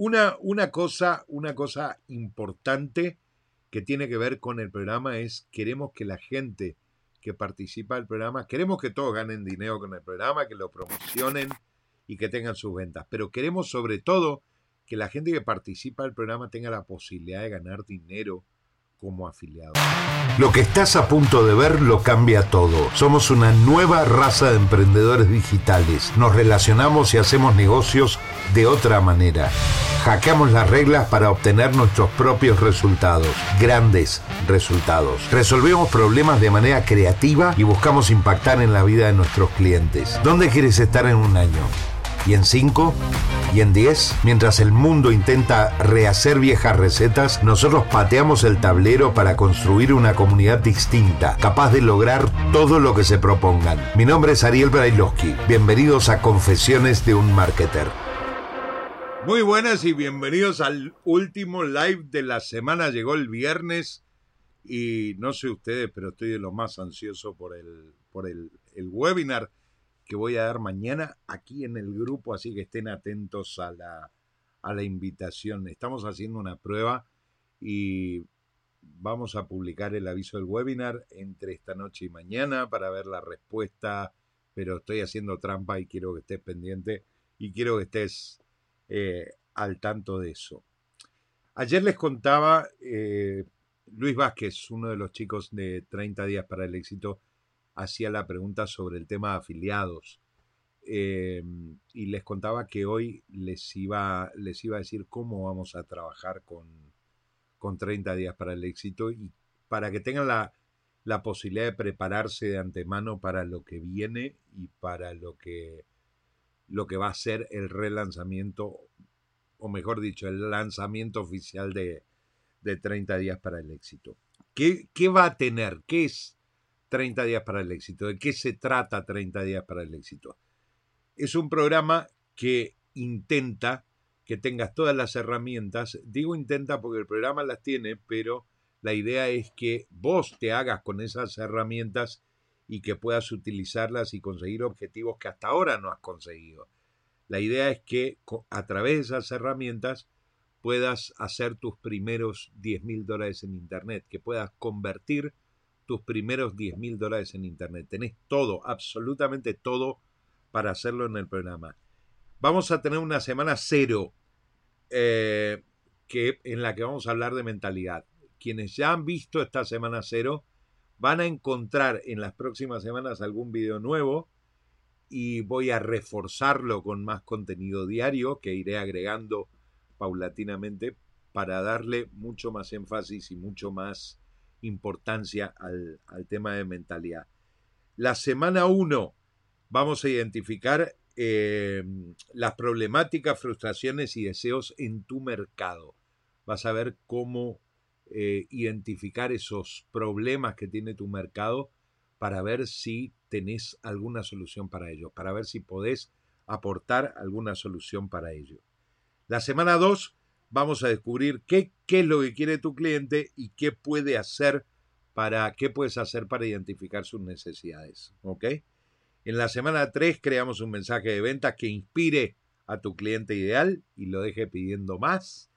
Una, una, cosa, una cosa importante que tiene que ver con el programa es queremos que la gente que participa del programa, queremos que todos ganen dinero con el programa, que lo promocionen y que tengan sus ventas, pero queremos sobre todo que la gente que participa del programa tenga la posibilidad de ganar dinero como afiliado. Lo que estás a punto de ver lo cambia todo. Somos una nueva raza de emprendedores digitales. Nos relacionamos y hacemos negocios de otra manera. Hackeamos las reglas para obtener nuestros propios resultados, grandes resultados. Resolvemos problemas de manera creativa y buscamos impactar en la vida de nuestros clientes. ¿Dónde quieres estar en un año? y en 5 y en 10, mientras el mundo intenta rehacer viejas recetas, nosotros pateamos el tablero para construir una comunidad distinta, capaz de lograr todo lo que se propongan. Mi nombre es Ariel Brailovsky. Bienvenidos a Confesiones de un Marketer. Muy buenas y bienvenidos al último live de la semana. Llegó el viernes y no sé ustedes, pero estoy de lo más ansioso por el, por el, el webinar que voy a dar mañana aquí en el grupo, así que estén atentos a la, a la invitación. Estamos haciendo una prueba y vamos a publicar el aviso del webinar entre esta noche y mañana para ver la respuesta, pero estoy haciendo trampa y quiero que estés pendiente y quiero que estés eh, al tanto de eso. Ayer les contaba, eh, Luis Vázquez, uno de los chicos de 30 días para el éxito, hacía la pregunta sobre el tema de afiliados. Em, y les contaba que hoy les iba, les iba a decir cómo vamos a trabajar con, con 30 días para el éxito y para que tengan la, la posibilidad de prepararse de antemano para lo que viene y para lo que, lo que va a ser el relanzamiento, o mejor dicho, el lanzamiento oficial de, de 30 días para el éxito. ¿Qué, ¿Qué, va a tener? ¿Qué es 30 días para el éxito. ¿De qué se trata 30 días para el éxito? Es un programa que intenta que tengas todas las herramientas. Digo intenta porque el programa las tiene, pero la idea es que vos te hagas con esas herramientas y que puedas utilizarlas y conseguir objetivos que hasta ahora no has conseguido. La idea es que a través de esas herramientas puedas hacer tus primeros 10 mil dólares en Internet, que puedas convertir tus primeros 10 mil dólares en Internet. Tenés todo, absolutamente todo para hacerlo en el programa. Vamos a tener una semana cero eh, que, en la que vamos a hablar de mentalidad. Quienes ya han visto esta semana cero van a encontrar en las próximas semanas algún video nuevo y voy a reforzarlo con más contenido diario que iré agregando paulatinamente para darle mucho más énfasis y mucho más importancia al, tema de mentalidad. La semana 1 vamos a identificar eh, las problemáticas, frustraciones y deseos en tu mercado. Vas a ver cómo eh, identificar esos problemas que tiene tu mercado para ver si tenés alguna solución para ello, para ver si podés aportar alguna solución para ello. La semana 2 vamos a descubrir qué, qué es lo que quiere tu cliente y qué puede hacer para qué puedes hacer para identificar sus necesidades. ¿Ok? En la semana 3 creamos un mensaje de venta que inspire a tu cliente ideal y lo deje pidiendo más.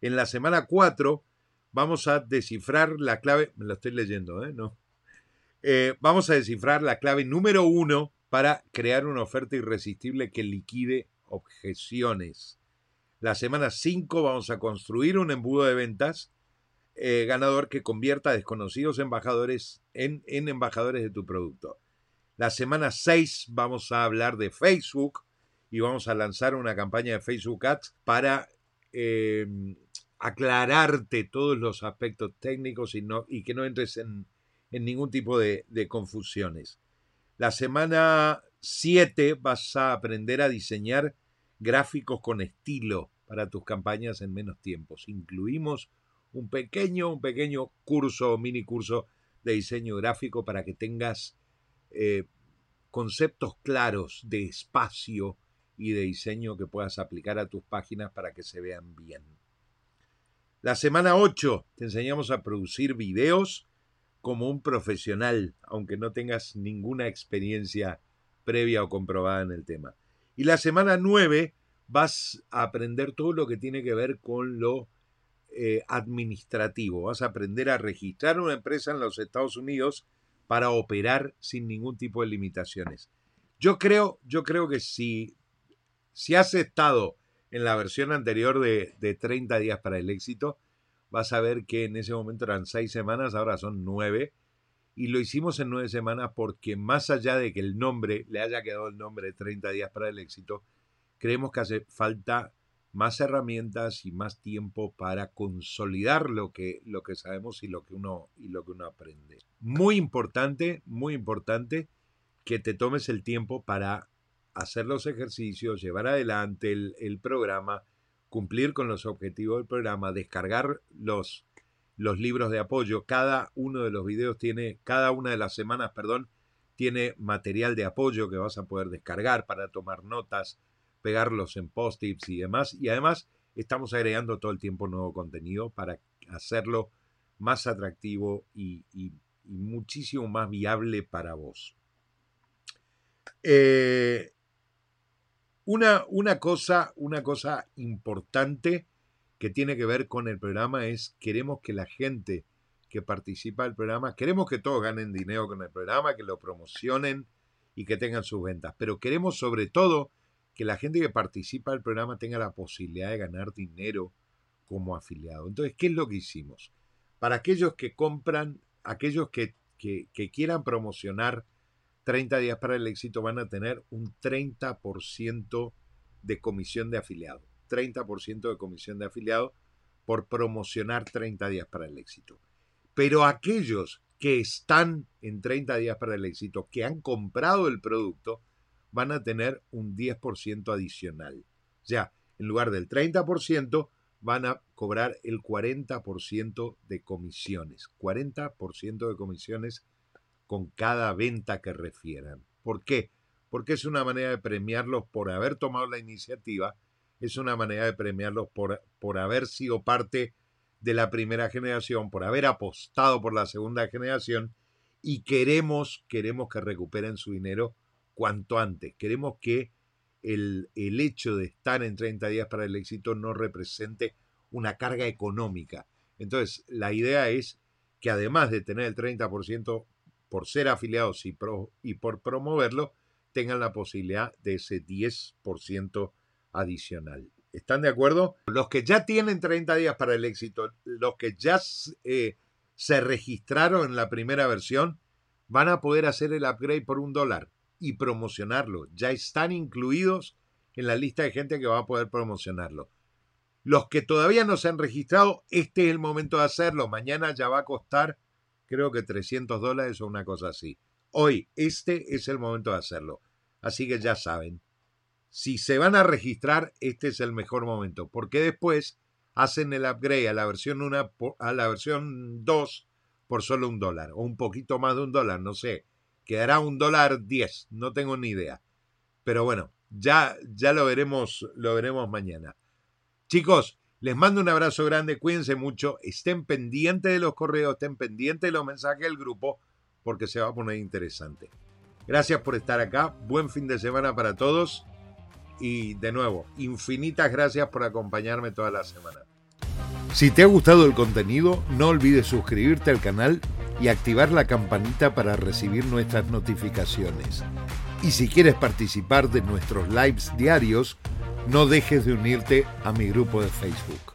En la semana 4 vamos a descifrar la clave, me lo estoy leyendo, ¿eh? No. Eh, vamos a descifrar la clave número uno para crear una oferta irresistible que liquide objeciones. La semana 5 vamos a construir un embudo de ventas eh, ganador que convierta a desconocidos embajadores en, en, embajadores de tu producto. La semana 6 vamos a hablar de Facebook y vamos a lanzar una campaña de Facebook Ads para em, aclararte todos los aspectos técnicos y, no, y que no entres en, ningún tipo de, confusiones. La semana 7 vas a aprender a diseñar gráficos con estilo para tus campañas en menos tiempos. Incluimos un pequeño, un pequeño curso, mini curso de diseño gráfico para que tengas eh, conceptos claros de espacio y de diseño que puedas aplicar a tus páginas para que se vean bien. La semana 8 te enseñamos a producir videos como un profesional, aunque no tengas ninguna experiencia previa o comprobada en el tema. Y la semana 9 vas a aprender todo lo que tiene que ver con lo eh, administrativo. Vas a aprender a registrar una empresa en los Estados Unidos para operar sin ningún tipo de limitaciones. Yo creo, yo creo que si, si has estado en la versión anterior de, de 30 días para el éxito, vas a ver que en ese momento eran seis semanas, ahora son nueve. Y lo hicimos en nueve semanas porque más allá de que el nombre le haya quedado el nombre de 30 días para el éxito, creemos que hace falta más herramientas y más tiempo para consolidar lo que, lo que sabemos y lo que, uno, y lo que uno aprende. Muy importante, muy importante que te tomes el tiempo para hacer los ejercicios, llevar adelante el, programa, cumplir con los objetivos del programa, descargar los, los libros de apoyo. Cada uno de los videos tiene, cada una de las semanas, perdón, tiene material de apoyo que vas a poder descargar para tomar notas, pegarlos en post-its y demás. Y además estamos agregando todo el tiempo nuevo contenido para hacerlo más atractivo y, muchísimo más viable para vos. Eh, una, una, cosa, una cosa importante que tiene que ver con el programa es queremos que la gente que participa del programa, queremos que todos ganen dinero con el programa, que lo promocionen y que tengan sus ventas, pero queremos sobre todo que la gente que participa del programa tenga la posibilidad de ganar dinero como afiliado. Entonces, ¿qué es lo que hicimos? Para aquellos que compran, aquellos que, quieran promocionar 30 días para el éxito, van a tener un 30% de comisión de afiliado. 30% de comisión de afiliado por promocionar 30 días para el éxito. Pero aquellos que están en 30 días para el éxito, que han comprado el producto, van a tener un 10% adicional. O sea, en lugar del 30%, van a cobrar el 40% de comisiones. 40% de comisiones con cada venta que refieran. ¿Por qué? Porque es una manera de premiarlos por haber tomado la iniciativa, es una manera de premiarlos por, por haber sido parte de la primera generación, por haber apostado por la segunda generación y queremos, queremos que recuperen su dinero cuanto antes. Queremos que el, el, hecho de estar en 30 días para el éxito no represente una carga económica. Entonces, la idea es que además de tener el 30% por ser afiliados y, por promoverlo, tengan la posibilidad de ese 10% adicional. ¿Están de acuerdo? Los que ya tienen 30 días para el éxito, los que ya eh, se registraron en la primera versión, van a poder hacer el upgrade por un dólar y promocionarlo. Ya están incluidos en la lista de gente que va a poder promocionarlo. Los que todavía no se han registrado, este es el momento de hacerlo. Mañana ya va a costar, creo que 300 dólares o una cosa así. Hoy, este es el momento de hacerlo. Así que ya saben, si se van a registrar, este es el mejor momento, porque después hacen el upgrade a la versión 1 a la versión 2 por solo un dólar, o un poquito más de un dólar, no sé quedará un dólar diez, no tengo ni idea. Pero bueno, ya, ya lo veremos, lo veremos mañana. Chicos, les mando un abrazo grande, cuídense mucho, estén pendientes de los correos, estén pendientes de los mensajes del grupo, porque se va a poner interesante. Gracias por estar acá, buen fin de semana para todos y de nuevo, infinitas gracias por acompañarme toda la semana. Si te ha gustado el contenido, no olvides suscribirte al canal y activar la campanita para recibir nuestras notificaciones. Y si quieres participar de nuestros lives diarios, no dejes de unirte a mi grupo de Facebook.